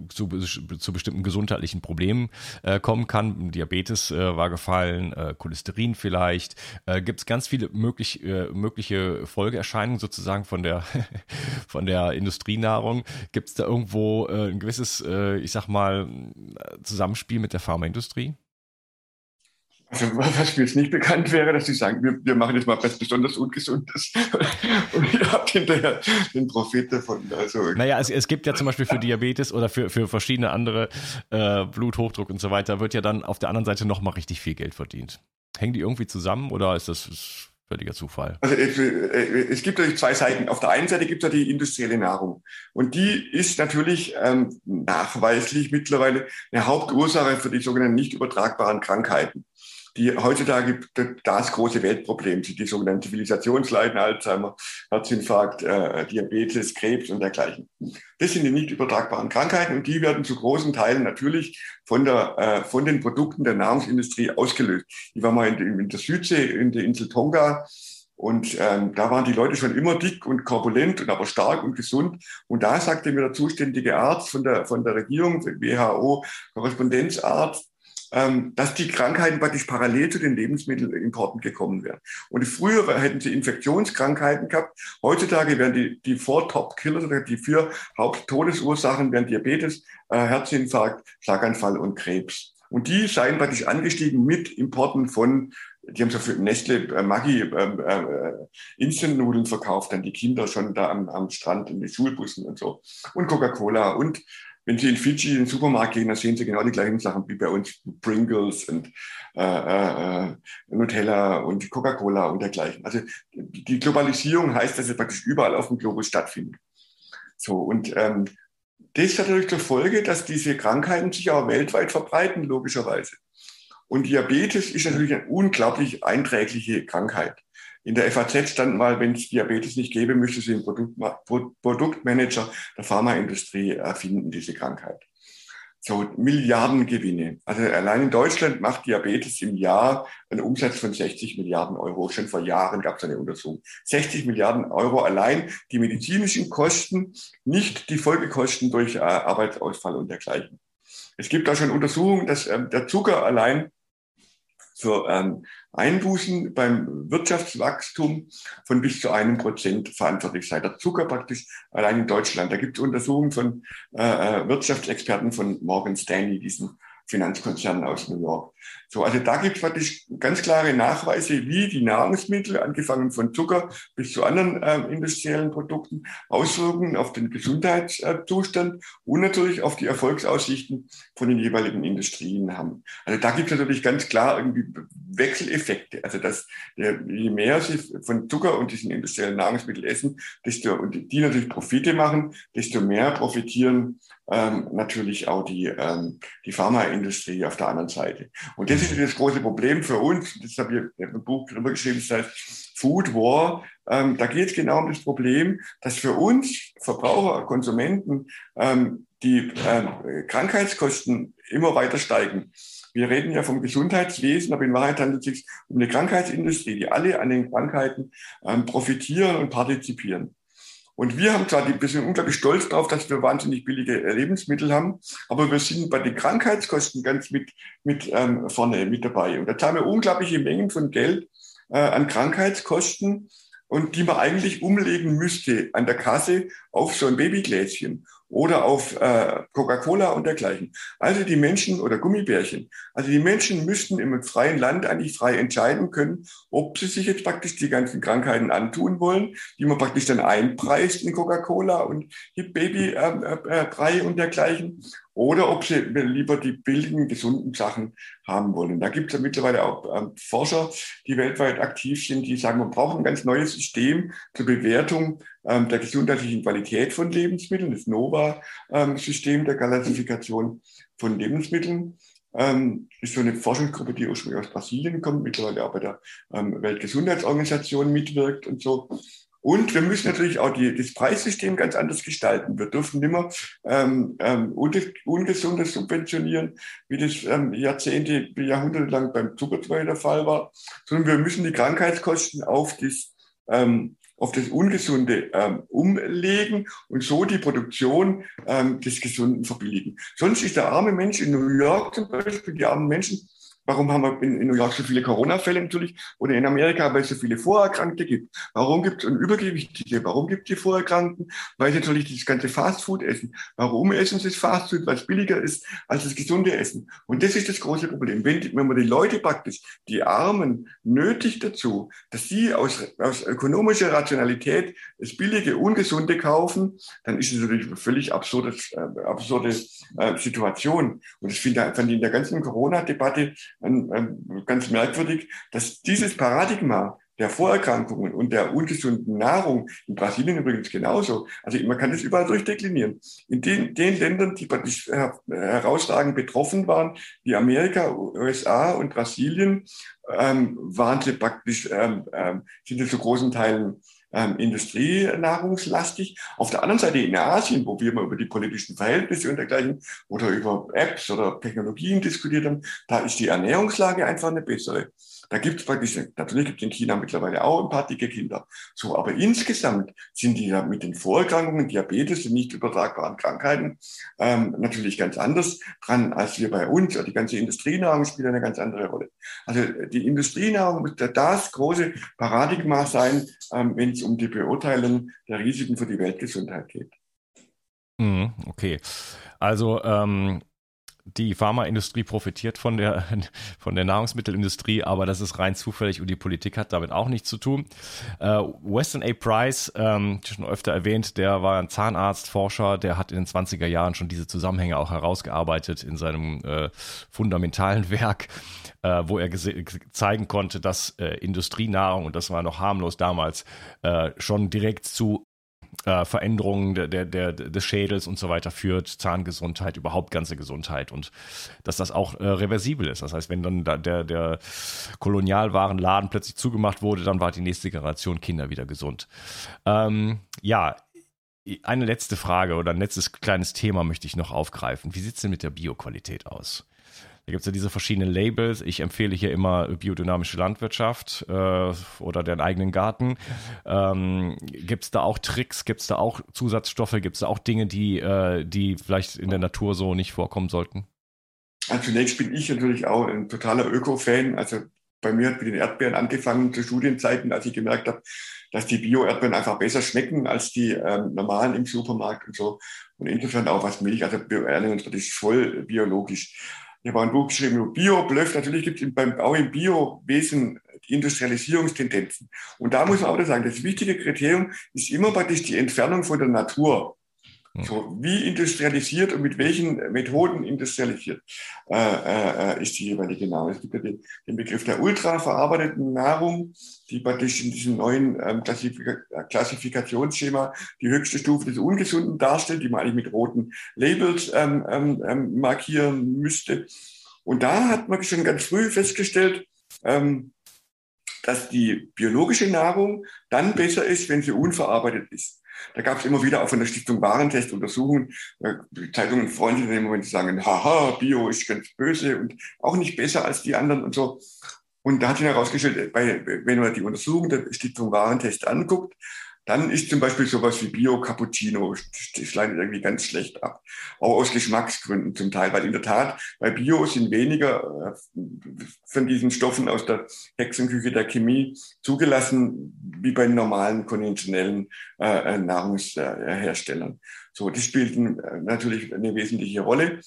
zu, zu bestimmten gesundheitlichen Problemen äh, kommen kann. Diabetes äh, war gefallen, äh, Cholesterin vielleicht. Äh, Gibt es ganz viele möglich, äh, mögliche Folgeerscheinungen sozusagen von der, von der Industrienahrung. Gibt es da irgendwo äh, ein gewisses, äh, ich sag mal, Zusammenspiel mit der Pharmaindustrie? Also was mir jetzt nicht bekannt wäre, dass sie sagen, wir, wir machen jetzt mal was besonders Ungesundes und ihr habt hinterher den Profit davon. Also, naja, es, es gibt ja zum Beispiel für Diabetes oder für, für verschiedene andere äh, Bluthochdruck und so weiter, wird ja dann auf der anderen Seite nochmal richtig viel Geld verdient. Hängen die irgendwie zusammen oder ist das völliger Zufall? Also es, äh, es gibt natürlich zwei Seiten. Auf der einen Seite gibt es ja die industrielle Nahrung. Und die ist natürlich ähm, nachweislich mittlerweile eine Hauptursache für die sogenannten nicht übertragbaren Krankheiten die heutzutage das große Weltproblem sind, die sogenannten Zivilisationsleiden, Alzheimer, Herzinfarkt, äh, Diabetes, Krebs und dergleichen. Das sind die nicht übertragbaren Krankheiten und die werden zu großen Teilen natürlich von, der, äh, von den Produkten der Nahrungsindustrie ausgelöst. Ich war mal in, in der Südsee, in der Insel Tonga, und ähm, da waren die Leute schon immer dick und korpulent und aber stark und gesund. Und da sagte mir der zuständige Arzt von der, von der Regierung, WHO, Korrespondenzarzt, ähm, dass die Krankheiten praktisch parallel zu den Lebensmittelimporten gekommen wären. Und früher hätten sie Infektionskrankheiten gehabt. Heutzutage wären die, die Four Top Killers oder die vier Haupttodesursachen wären Diabetes, äh, Herzinfarkt, Schlaganfall und Krebs. Und die seien praktisch angestiegen mit Importen von die haben so für Nestle äh, Maggi äh, äh, Instant-Nudeln verkauft, dann die Kinder schon da am, am Strand in den Schulbussen und so. Und Coca-Cola und wenn Sie in Fidschi in den Supermarkt gehen, dann sehen Sie genau die gleichen Sachen wie bei uns Pringles und äh, äh, Nutella und Coca-Cola und dergleichen. Also die Globalisierung heißt, dass es praktisch überall auf dem Globus stattfindet. So und ähm, das hat natürlich zur Folge, dass diese Krankheiten sich auch weltweit verbreiten, logischerweise. Und Diabetes ist natürlich eine unglaublich einträgliche Krankheit. In der FAZ stand mal, wenn es Diabetes nicht gäbe, müsste sie einen Produkt, Produktmanager der Pharmaindustrie erfinden, diese Krankheit. So Milliardengewinne. Also allein in Deutschland macht Diabetes im Jahr einen Umsatz von 60 Milliarden Euro. Schon vor Jahren gab es eine Untersuchung. 60 Milliarden Euro allein die medizinischen Kosten, nicht die Folgekosten durch äh, Arbeitsausfall und dergleichen. Es gibt da schon Untersuchungen, dass ähm, der Zucker allein für ähm, Einbußen beim Wirtschaftswachstum von bis zu einem Prozent verantwortlich sei. Der Zucker praktisch allein in Deutschland. Da gibt es Untersuchungen von äh, äh, Wirtschaftsexperten von Morgan Stanley, diesen Finanzkonzernen aus New York. So, also da gibt es praktisch ganz klare Nachweise, wie die Nahrungsmittel, angefangen von Zucker bis zu anderen äh, industriellen Produkten, Auswirkungen auf den Gesundheitszustand und natürlich auf die Erfolgsaussichten von den jeweiligen Industrien haben. Also da gibt es natürlich ganz klar irgendwie Wechseleffekte. Also dass der, je mehr sie von Zucker und diesen industriellen Nahrungsmitteln essen, desto und die natürlich Profite machen, desto mehr profitieren ähm, natürlich auch die, ähm, die Pharmaindustrie auf der anderen Seite. Und das ist das große Problem für uns. Das habe ich im Buch drüber geschrieben, das heißt Food War. Ähm, da geht es genau um das Problem, dass für uns Verbraucher, Konsumenten ähm, die ähm, Krankheitskosten immer weiter steigen. Wir reden ja vom Gesundheitswesen, aber in Wahrheit handelt es sich um eine Krankheitsindustrie, die alle an den Krankheiten ähm, profitieren und partizipieren. Und wir haben zwar wir sind unglaublich stolz darauf, dass wir wahnsinnig billige Lebensmittel haben, aber wir sind bei den Krankheitskosten ganz mit, mit ähm, vorne mit dabei. Und da zahlen wir unglaubliche Mengen von Geld äh, an Krankheitskosten und die man eigentlich umlegen müsste an der Kasse auf so ein Babygläschen oder auf äh, Coca-Cola und dergleichen. Also die Menschen oder Gummibärchen. Also die Menschen müssten im freien Land eigentlich frei entscheiden können, ob sie sich jetzt praktisch die ganzen Krankheiten antun wollen, die man praktisch dann einpreist in Coca-Cola und Hip Baby äh, äh, Brei und dergleichen, oder ob sie lieber die billigen, gesunden Sachen haben wollen. Da gibt es ja mittlerweile auch ähm, Forscher, die weltweit aktiv sind, die sagen, man braucht ein ganz neues System zur Bewertung ähm, der gesundheitlichen Qualität von Lebensmitteln, das NOVA-System der Klassifikation von Lebensmitteln. Ähm, ist so eine Forschungsgruppe, die ursprünglich aus Brasilien kommt, mittlerweile auch bei der ähm, Weltgesundheitsorganisation mitwirkt und so. Und wir müssen natürlich auch die, das Preissystem ganz anders gestalten. Wir dürfen nicht mehr ähm, ähm, Ungesundes subventionieren, wie das ähm, Jahrzehnte, Jahrhunderte lang beim Zuckerzeug der Fall war, sondern wir müssen die Krankheitskosten auf das, ähm, auf das Ungesunde ähm, umlegen und so die Produktion ähm, des Gesunden verbilligen. Sonst ist der arme Mensch in New York zum Beispiel, die armen Menschen, Warum haben wir in, New York so viele Corona-Fälle natürlich oder in Amerika, weil es so viele Vorerkrankte gibt? Warum gibt es Übergewichtige? Warum gibt es die Vorerkrankten? Weil sie natürlich das ganze Fastfood essen. Warum essen sie das Fastfood? Weil es billiger ist als das gesunde Essen. Und das ist das große Problem. Wenn, wenn man die Leute praktisch, die Armen, nötigt dazu, dass sie aus, aus ökonomischer Rationalität das billige, ungesunde kaufen, dann ist es natürlich eine völlig absurde, äh, absurde äh, Situation. Und ich finde, ich in der ganzen Corona-Debatte ganz merkwürdig, dass dieses Paradigma der Vorerkrankungen und der ungesunden Nahrung, in Brasilien übrigens genauso, also man kann das überall durchdeklinieren. In den, den Ländern, die praktisch herausragend betroffen waren, wie Amerika, USA und Brasilien, ähm, waren sie praktisch, ähm, ähm, sind sie zu großen Teilen ähm, industrienahrungslastig. Auf der anderen Seite in Asien, wo wir mal über die politischen Verhältnisse und dergleichen oder über Apps oder Technologien diskutiert haben, da ist die Ernährungslage einfach eine bessere. Da gibt es praktisch, natürlich gibt es in China mittlerweile auch ein paar dicke Kinder. So, aber insgesamt sind die ja mit den Vorerkrankungen, Diabetes und nicht übertragbaren Krankheiten ähm, natürlich ganz anders dran als wir bei uns. Die ganze Industrienahrung spielt eine ganz andere Rolle. Also die Industrienahrung muss das große Paradigma sein, ähm, wenn es um die Beurteilung der Risiken für die Weltgesundheit geht. Mhm, okay. Also ähm, die Pharmaindustrie profitiert von der, von der Nahrungsmittelindustrie, aber das ist rein zufällig und die Politik hat damit auch nichts zu tun. Äh, Weston A. Price, ähm, schon öfter erwähnt, der war ein Zahnarzt, Forscher, der hat in den 20er Jahren schon diese Zusammenhänge auch herausgearbeitet in seinem äh, fundamentalen Werk, äh, wo er zeigen konnte, dass äh, Industrienahrung, und das war noch harmlos damals, äh, schon direkt zu äh, Veränderungen der, der, der, des Schädels und so weiter führt, Zahngesundheit, überhaupt ganze Gesundheit und dass das auch äh, reversibel ist. Das heißt, wenn dann da der, der Kolonialwarenladen plötzlich zugemacht wurde, dann war die nächste Generation Kinder wieder gesund. Ähm, ja, eine letzte Frage oder ein letztes kleines Thema möchte ich noch aufgreifen. Wie sieht es denn mit der Bioqualität aus? Da gibt es ja diese verschiedenen Labels. Ich empfehle hier immer biodynamische Landwirtschaft äh, oder den eigenen Garten. Ähm, gibt es da auch Tricks? Gibt es da auch Zusatzstoffe? Gibt es da auch Dinge, die, äh, die vielleicht in der Natur so nicht vorkommen sollten? Also zunächst bin ich natürlich auch ein totaler Öko-Fan. Also bei mir hat mit den Erdbeeren angefangen zu Studienzeiten, als ich gemerkt habe, dass die Bio-Erdbeeren einfach besser schmecken als die ähm, normalen im Supermarkt und so. Und insofern auch was Milch, also Ernährung ist voll biologisch. Ich habe ein Buch geschrieben über Bio-Bluff. Natürlich gibt es beim, auch im Bio-Wesen Industrialisierungstendenzen. Und da muss man auch sagen, das wichtige Kriterium ist immer praktisch die Entfernung von der Natur. So, wie industrialisiert und mit welchen Methoden industrialisiert äh, äh, ist die jeweilige Nahrung. Es gibt ja den, den Begriff der ultraverarbeiteten Nahrung, die praktisch in diesem neuen ähm, Klassifika Klassifikationsschema die höchste Stufe des Ungesunden darstellt, die man eigentlich mit roten Labels ähm, ähm, ähm markieren müsste. Und da hat man schon ganz früh festgestellt, ähm, dass die biologische Nahrung dann besser ist, wenn sie unverarbeitet ist. Da gab es immer wieder auch von der Stiftung Warentest Untersuchungen. Die Zeitungen freuen sich in dem Moment, sagen, haha, Bio ist ganz böse und auch nicht besser als die anderen und so. Und da hat sich herausgestellt, wenn man die Untersuchung der Stiftung Warentest anguckt, dann ist zum Beispiel sowas wie Bio-Cappuccino, das leitet irgendwie ganz schlecht ab. Auch aus Geschmacksgründen zum Teil, weil in der Tat bei Bio sind weniger äh, von diesen Stoffen aus der Hexenküche der Chemie zugelassen, wie bei normalen konventionellen äh, Nahrungsherstellern. So, das spielt natürlich eine wesentliche Rolle.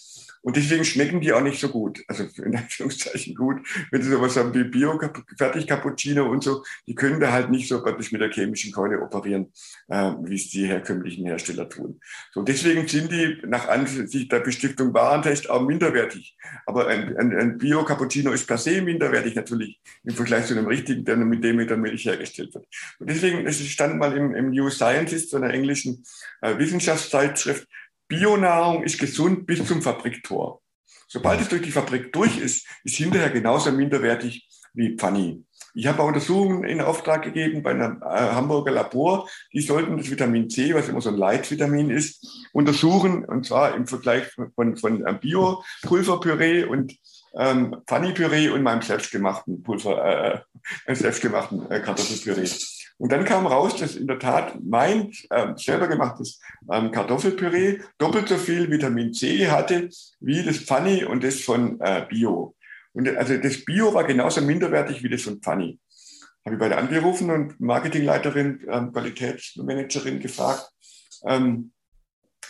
Und deswegen schmecken die auch nicht so gut. Also in Anführungszeichen gut. Wenn sie sowas haben wie Bio-Fertig-Cappuccino und so, die können da halt nicht so praktisch mit der chemischen Keule operieren, äh, wie es die herkömmlichen Hersteller tun. So, deswegen sind die nach Ansicht der Bestiftung Warentest auch minderwertig. Aber ein, ein, ein Bio-Cappuccino ist per se minderwertig natürlich im Vergleich zu einem richtigen, der mit dem mit der Milch hergestellt wird. Und deswegen, es stand mal im, im New Scientist, so einer englischen äh, Wissenschaftszeitschrift, Bionahrung ist gesund bis zum Fabriktor. Sobald es durch die Fabrik durch ist, ist hinterher genauso minderwertig wie Pfanny. Ich habe auch Untersuchungen in Auftrag gegeben bei einem äh, Hamburger Labor. Die sollten das Vitamin C, was immer so ein Leitvitamin ist, untersuchen. Und zwar im Vergleich von, von äh, Bio-Pulverpüree und ähm, Pfanny-Püree und meinem selbstgemachten Pulver, äh, selbstgemachten äh, Kartoffelpüree. Und dann kam raus, dass in der Tat mein äh, selber gemachtes ähm, Kartoffelpüree doppelt so viel Vitamin C hatte wie das Pfanny und das von äh, Bio. Und also das Bio war genauso minderwertig wie das von Pfanny. Habe ich bei der angerufen und Marketingleiterin, ähm, Qualitätsmanagerin gefragt, ähm,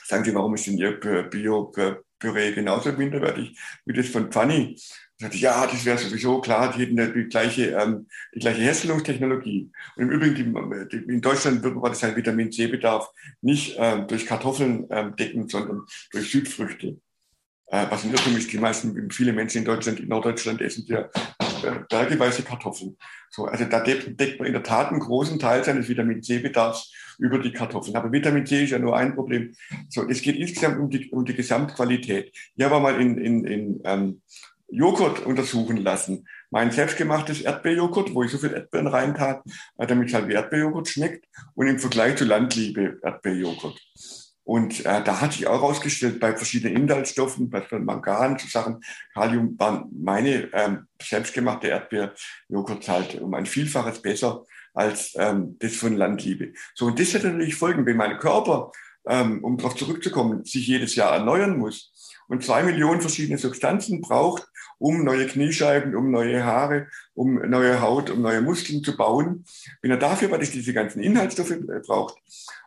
sagen Sie, warum ist denn Ihr Bio-Püree genauso minderwertig wie das von Pfanny? Sagte, ja, das wäre sowieso klar, die hätten die gleiche, ähm, die gleiche Herstellungstechnologie. Und im Übrigen, die, die, in Deutschland würde man halt Vitamin C-Bedarf nicht ähm, durch Kartoffeln ähm, decken, sondern durch Südfrüchte. Äh, was ein Irrtum ist, die meisten, viele Menschen in Deutschland, in Norddeutschland essen ja äh, bergeweise Kartoffeln. So, also da deckt, deckt man in der Tat einen großen Teil seines Vitamin C-Bedarfs über die Kartoffeln. Aber Vitamin C ist ja nur ein Problem. So, es geht insgesamt um die, um die Gesamtqualität. Ich habe mal in, in, in ähm, Joghurt untersuchen lassen. Mein selbstgemachtes Erdbeerjoghurt, wo ich so viel Erdbeeren reintat, äh, damit es halt wie Erdbeerjoghurt schmeckt und im Vergleich zu Landliebe Erdbeerjoghurt. Und äh, da hatte ich auch rausgestellt, bei verschiedenen Inhaltsstoffen, bei Mangan, zu Sachen, Kalium, waren meine ähm, selbstgemachte Erdbeerjoghurt halt um ein Vielfaches besser als ähm, das von Landliebe. So, und das hat natürlich Folgen, wenn mein Körper, ähm, um darauf zurückzukommen, sich jedes Jahr erneuern muss und zwei Millionen verschiedene Substanzen braucht, um neue Kniescheiben, um neue Haare, um neue Haut, um neue Muskeln zu bauen. Wenn er dafür weil ich diese ganzen Inhaltsstoffe äh, braucht.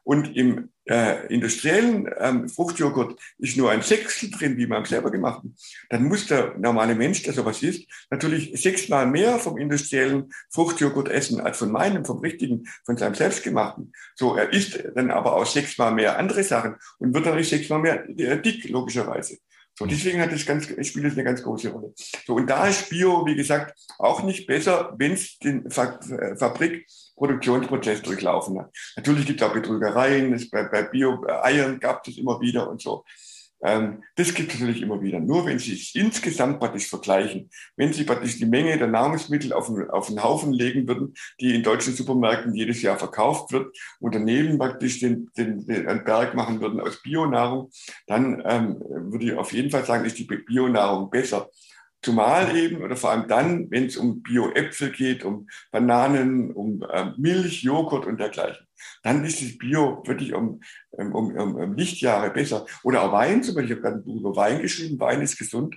Und im äh, industriellen ähm, Fruchtjoghurt ist nur ein Sechstel drin, wie man selber gemacht hat. Dann muss der normale Mensch, der sowas isst, natürlich sechsmal mehr vom industriellen Fruchtjoghurt essen als von meinem, vom richtigen, von seinem selbstgemachten. So, er isst dann aber auch sechsmal mehr andere Sachen und wird natürlich sechsmal mehr äh, dick, logischerweise. So, mhm. deswegen hat das ganz, spielt das eine ganz große Rolle. So, und da ist Bio, wie gesagt, auch nicht besser, wenn es den Fa äh, Fabrikproduktionsprozess durchlaufen hat. Natürlich gibt es auch Betrügereien, bei, bei Bio-Eiern gab es immer wieder und so. Ähm, das gibt es natürlich immer wieder. Nur wenn Sie es insgesamt praktisch vergleichen, wenn Sie praktisch die Menge der Nahrungsmittel auf einen, auf einen Haufen legen würden, die in deutschen Supermärkten jedes Jahr verkauft wird, und daneben praktisch den, den, den einen Berg machen würden aus Bionahrung, dann ähm, würde ich auf jeden Fall sagen, ist die Bionahrung besser. Zumal eben oder vor allem dann, wenn es um Bio-Äpfel geht, um Bananen, um äh, Milch, Joghurt und dergleichen dann ist das Bio wirklich um, um, um, um Lichtjahre besser. Oder auch Wein zum Beispiel, ich habe gerade ein Buch über Wein geschrieben, Wein ist gesund.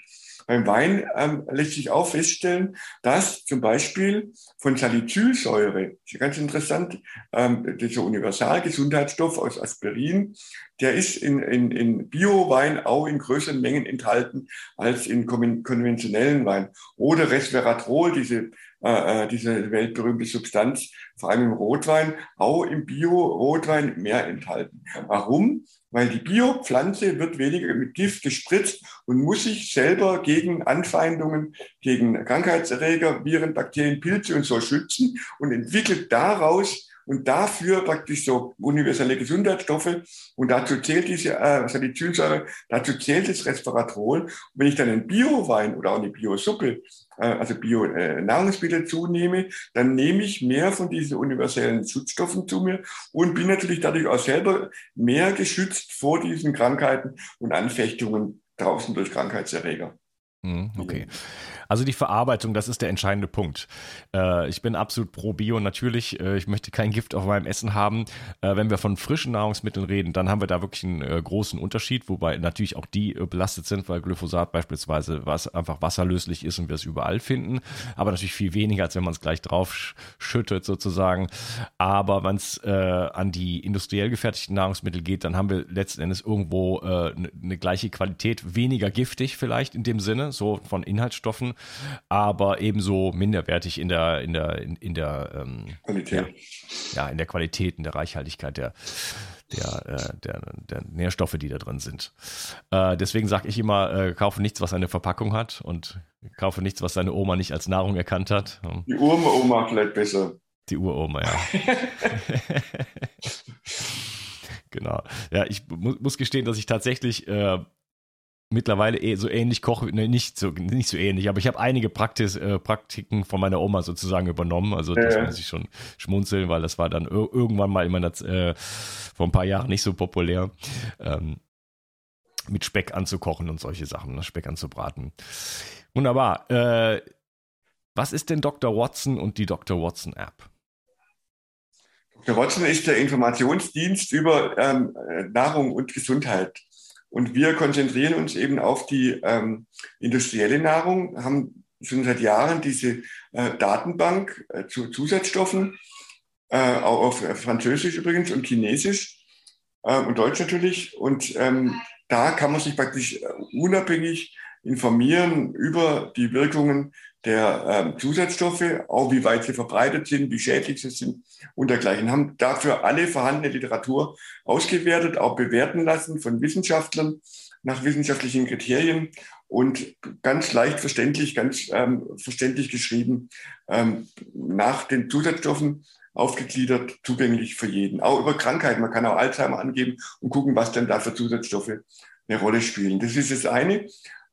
Beim Wein ähm, lässt sich auch feststellen, dass zum Beispiel von Salicylsäure, ganz interessant, ähm, dieser Universalgesundheitsstoff aus Aspirin, der ist in, in, in Bio-Wein auch in größeren Mengen enthalten als in konventionellen Wein. Oder Resveratrol, diese äh, äh, diese weltberühmte Substanz, vor allem im Rotwein, auch im Bio-Rotwein mehr enthalten. Warum? Weil die Biopflanze wird weniger mit Gift gespritzt und muss sich selber gegen Anfeindungen, gegen Krankheitserreger, Viren, Bakterien, Pilze und so schützen und entwickelt daraus und dafür praktisch so universelle Gesundheitsstoffe und dazu zählt diese äh, Salicylsäure, dazu zählt das Resveratrol. Und wenn ich dann einen Bio-Wein oder auch eine Bio-Suppe, also Bio-Nahrungsmittel äh, zunehme, dann nehme ich mehr von diesen universellen Schutzstoffen zu mir und bin natürlich dadurch auch selber mehr geschützt vor diesen Krankheiten und Anfechtungen draußen durch Krankheitserreger. Hm, okay. Also die Verarbeitung, das ist der entscheidende Punkt. Äh, ich bin absolut pro Bio natürlich. Äh, ich möchte kein Gift auf meinem Essen haben. Äh, wenn wir von frischen Nahrungsmitteln reden, dann haben wir da wirklich einen äh, großen Unterschied, wobei natürlich auch die äh, belastet sind, weil Glyphosat beispielsweise was einfach wasserlöslich ist und wir es überall finden. Aber natürlich viel weniger, als wenn man es gleich drauf schüttet sozusagen. Aber wenn es äh, an die industriell gefertigten Nahrungsmittel geht, dann haben wir letzten Endes irgendwo eine ne gleiche Qualität, weniger giftig vielleicht in dem Sinne, so von Inhaltsstoffen aber ebenso minderwertig in der, in der, in, in der ähm, Qualität. Ja, ja, in der Qualität, in der Reichhaltigkeit der, der, äh, der, der Nährstoffe, die da drin sind. Äh, deswegen sage ich immer, äh, kaufe nichts, was eine Verpackung hat und kaufe nichts, was deine Oma nicht als Nahrung erkannt hat. Die Uroma vielleicht besser. Die Uroma, ja. genau. Ja, ich mu muss gestehen, dass ich tatsächlich äh, mittlerweile eh so ähnlich koche, ne, nicht so nicht so ähnlich, aber ich habe einige Praktis, äh, Praktiken von meiner Oma sozusagen übernommen. Also das ja. muss ich schon schmunzeln, weil das war dann irgendwann mal in meiner äh, vor ein paar Jahren nicht so populär. Ähm, mit Speck anzukochen und solche Sachen, ne, Speck anzubraten. Wunderbar. Äh, was ist denn Dr. Watson und die Dr. Watson App? Dr. Watson ist der Informationsdienst über ähm, Nahrung und Gesundheit. Und wir konzentrieren uns eben auf die ähm, industrielle Nahrung, haben schon seit Jahren diese äh, Datenbank äh, zu Zusatzstoffen, äh, auch auf Französisch übrigens und Chinesisch äh, und Deutsch natürlich. Und ähm, da kann man sich praktisch äh, unabhängig informieren über die Wirkungen der ähm, Zusatzstoffe, auch wie weit sie verbreitet sind, wie schädlich sie sind und dergleichen. Haben dafür alle vorhandene Literatur ausgewertet, auch bewerten lassen von Wissenschaftlern nach wissenschaftlichen Kriterien und ganz leicht verständlich, ganz ähm, verständlich geschrieben, ähm, nach den Zusatzstoffen aufgegliedert, zugänglich für jeden. Auch über Krankheiten. Man kann auch Alzheimer angeben und gucken, was denn da für Zusatzstoffe eine Rolle spielen. Das ist das eine.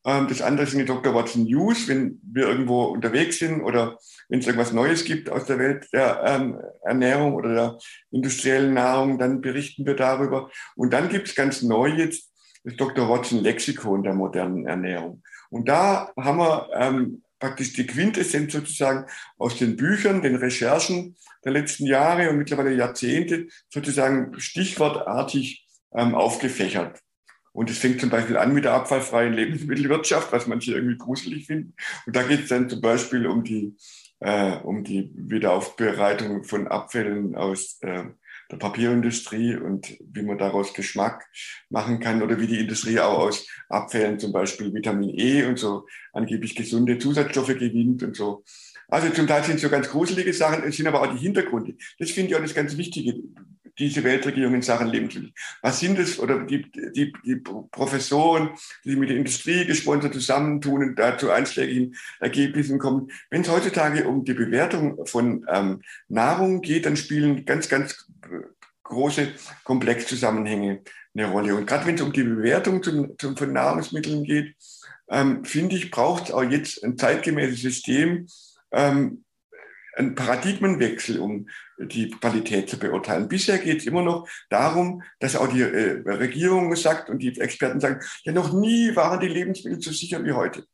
Ähm, das andere sind die Dr. Watson News, wenn wir irgendwo unterwegs sind oder wenn es irgendwas Neues gibt aus der Welt der ähm, Ernährung oder der industriellen Nahrung, dann berichten wir darüber. Und dann gibt es ganz neu jetzt das Dr. Watson Lexikon der modernen Ernährung. Und da haben wir ähm, praktisch die Quintessenz sozusagen aus den Büchern, den Recherchen der letzten Jahre und mittlerweile Jahrzehnte sozusagen stichwortartig ähm, aufgefächert. Und es fängt zum Beispiel an mit der abfallfreien Lebensmittelwirtschaft, was manche irgendwie gruselig finden. Und da geht es dann zum Beispiel um die, äh, um die Wiederaufbereitung von Abfällen aus äh, der Papierindustrie und wie man daraus Geschmack machen kann oder wie die Industrie auch aus Abfällen zum Beispiel Vitamin E und so angeblich gesunde Zusatzstoffe gewinnt und so. Also zum Teil sind es so ganz gruselige Sachen, es sind aber auch die Hintergründe. Das finde ich auch das ganz Wichtige diese Weltregierung in Sachen Lebensmittel? Was sind es oder die, die, die Professoren, die mit der Industrie gesponsert zusammentun und da zu einschlägigen Ergebnissen kommen? Wenn es heutzutage um die Bewertung von ähm, Nahrung geht, dann spielen ganz, ganz große Komplexzusammenhänge eine Rolle. Und gerade wenn es um die Bewertung zum, zum, von Nahrungsmitteln geht, ähm, finde ich, braucht es auch jetzt ein zeitgemäßes System, ähm, ein Paradigmenwechsel, um die Qualität zu beurteilen. Bisher geht es immer noch darum, dass auch die äh, Regierung sagt und die Experten sagen, ja, noch nie waren die Lebensmittel so sicher wie heute.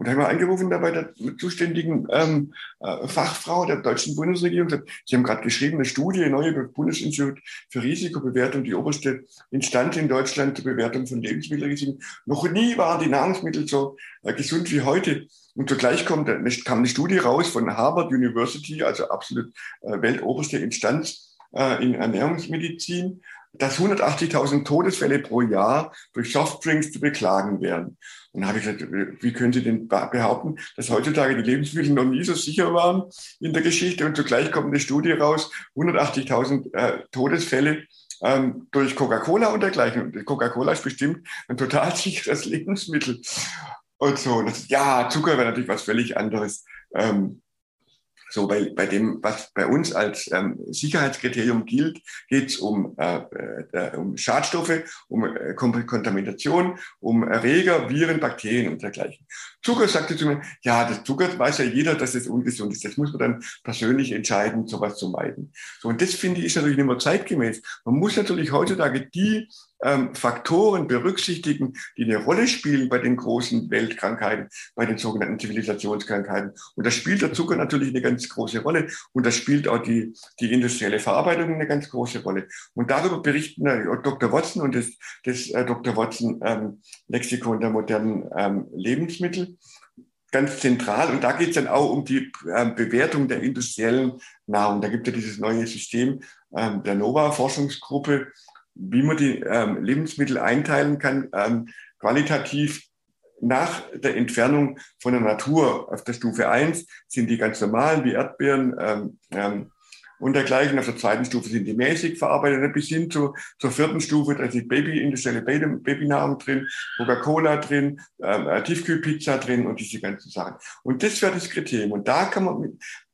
Und da haben wir angerufen da bei der zuständigen ähm, äh, Fachfrau der deutschen Bundesregierung. Sie haben gerade geschrieben, eine Studie, neue Bundesinstitut für Risikobewertung, die oberste Instanz in Deutschland zur Bewertung von Lebensmittelrisiken. Noch nie waren die Nahrungsmittel so äh, gesund wie heute. Und zugleich kommt, kam eine Studie raus von Harvard University, also absolut äh, weltoberste Instanz äh, in Ernährungsmedizin, dass 180.000 Todesfälle pro Jahr durch Softdrinks zu beklagen wären. Und dann habe ich gesagt, wie können Sie denn behaupten, dass heutzutage die Lebensmittel noch nie so sicher waren in der Geschichte? Und zugleich kommt eine Studie raus, 180.000 äh, Todesfälle ähm, durch Coca-Cola und dergleichen. Und Coca-Cola ist bestimmt ein total sicheres Lebensmittel. Und so, das, ja, Zucker wäre natürlich was völlig anderes. Ähm, so bei, bei dem, was bei uns als ähm, Sicherheitskriterium gilt, geht es um, äh, äh, um Schadstoffe, um äh, Kontamination, um Erreger, Viren, Bakterien und dergleichen. Zucker sagte zu mir, ja, das Zucker weiß ja jeder, dass es ungesund ist. Das muss man dann persönlich entscheiden, sowas zu meiden. So, und das finde ich ist natürlich nicht mehr zeitgemäß. Man muss natürlich heutzutage die ähm, Faktoren berücksichtigen, die eine Rolle spielen bei den großen Weltkrankheiten, bei den sogenannten Zivilisationskrankheiten. Und da spielt der Zucker natürlich eine ganz große Rolle. Und da spielt auch die, die industrielle Verarbeitung eine ganz große Rolle. Und darüber berichten äh, Dr. Watson und das, das äh, Dr. Watson ähm, Lexikon der modernen ähm, Lebensmittel ganz zentral. Und da geht es dann auch um die äh, Bewertung der industriellen Nahrung. Da gibt es ja dieses neue System ähm, der NOVA-Forschungsgruppe, wie man die ähm, Lebensmittel einteilen kann, ähm, qualitativ nach der Entfernung von der Natur. Auf der Stufe 1 sind die ganz normalen, wie Erdbeeren ähm, ähm, und dergleichen. Auf der zweiten Stufe sind die mäßig verarbeitet, bis hin zu, zur vierten Stufe, da sind Baby, industrielle Babynahrung drin, Coca-Cola drin, ähm, äh, Tiefkühlpizza drin und diese ganzen Sachen. Und das wäre das Kriterium. Und da kann man mit,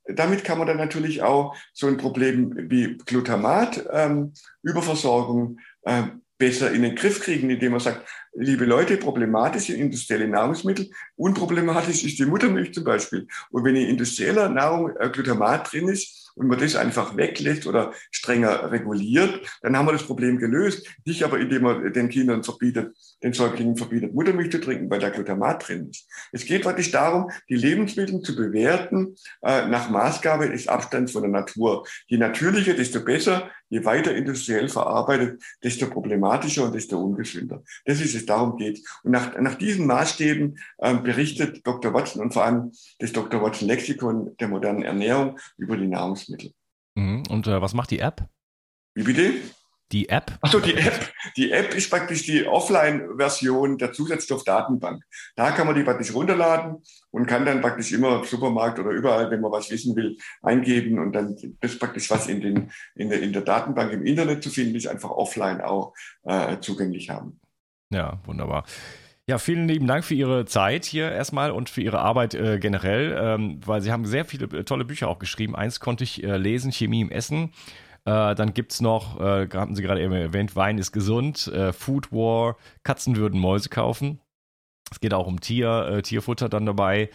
damit kann man dann natürlich auch so ein Problem wie Glutamat, ähm, Überversorgung, äh, besser in den Griff kriegen, indem man sagt, liebe Leute, problematisch sind industrielle Nahrungsmittel, unproblematisch ist die Muttermilch zum Beispiel. Und wenn in industrieller Nahrung äh, Glutamat drin ist, und man das einfach weglässt oder strenger reguliert, dann haben wir das Problem gelöst. Nicht aber, indem man den Kindern verbietet, den Säuglingen verbietet, Muttermilch zu trinken, weil da Glutamat drin ist. Es geht praktisch darum, die Lebensmittel zu bewerten äh, nach Maßgabe des Abstands von der Natur. Je natürlicher, desto besser. Je weiter industriell verarbeitet, desto problematischer und desto ungesünder. Das ist es, darum geht. Und nach, nach diesen Maßstäben äh, berichtet Dr. Watson und vor allem das Dr. Watson Lexikon der modernen Ernährung über die Nahrungsmittel. Mhm. Und äh, was macht die App? Wie bitte? Die App? Achso, die App. Die App ist praktisch die Offline-Version der Zusatzstoffdatenbank. Da kann man die praktisch runterladen und kann dann praktisch immer im Supermarkt oder überall, wenn man was wissen will, eingeben und dann das praktisch, was in, den, in, der, in der Datenbank im Internet zu finden ist, einfach offline auch äh, zugänglich haben. Ja, wunderbar. Ja, vielen lieben Dank für Ihre Zeit hier erstmal und für Ihre Arbeit äh, generell, ähm, weil Sie haben sehr viele äh, tolle Bücher auch geschrieben. Eins konnte ich äh, lesen, Chemie im Essen. Äh, dann gibt's noch, äh, haben Sie gerade eben erwähnt, Wein ist gesund, äh, Food War, Katzen würden Mäuse kaufen. Es geht auch um Tier, Tierfutter dann dabei.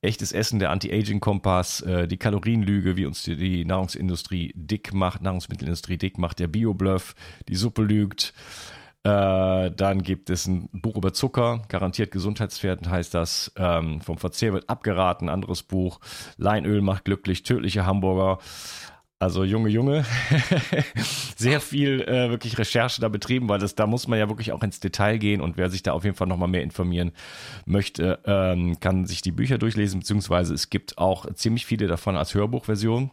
Echtes Essen, der Anti-Aging-Kompass, die Kalorienlüge, wie uns die, die, Nahrungsindustrie dick macht, Nahrungsmittelindustrie dick macht, der Biobluff, die Suppe lügt. Äh, dann gibt es ein Buch über Zucker, garantiert gesundheitsfährdend heißt das. Ähm, vom Verzehr wird abgeraten, anderes Buch. Leinöl macht glücklich, tödliche Hamburger. Also Junge, Junge, sehr viel äh, wirklich Recherche da betrieben, weil das, da muss man ja wirklich auch ins Detail gehen. Und wer sich da auf jeden Fall nochmal mehr informieren möchte, ähm, kann sich die Bücher durchlesen, beziehungsweise es gibt auch ziemlich viele davon als Hörbuchversion,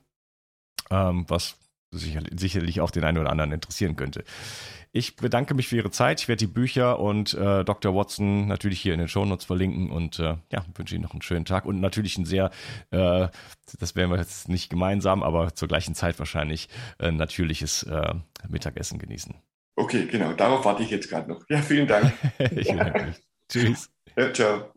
ähm, was sicherlich, sicherlich auch den einen oder anderen interessieren könnte. Ich bedanke mich für Ihre Zeit. Ich werde die Bücher und äh, Dr. Watson natürlich hier in den Shownotes verlinken und äh, ja, wünsche Ihnen noch einen schönen Tag und natürlich ein sehr, äh, das werden wir jetzt nicht gemeinsam, aber zur gleichen Zeit wahrscheinlich äh, natürliches äh, Mittagessen genießen. Okay, genau, darauf warte ich jetzt gerade noch. Ja, vielen Dank. ich bedanke mich. Tschüss. Ja, ciao.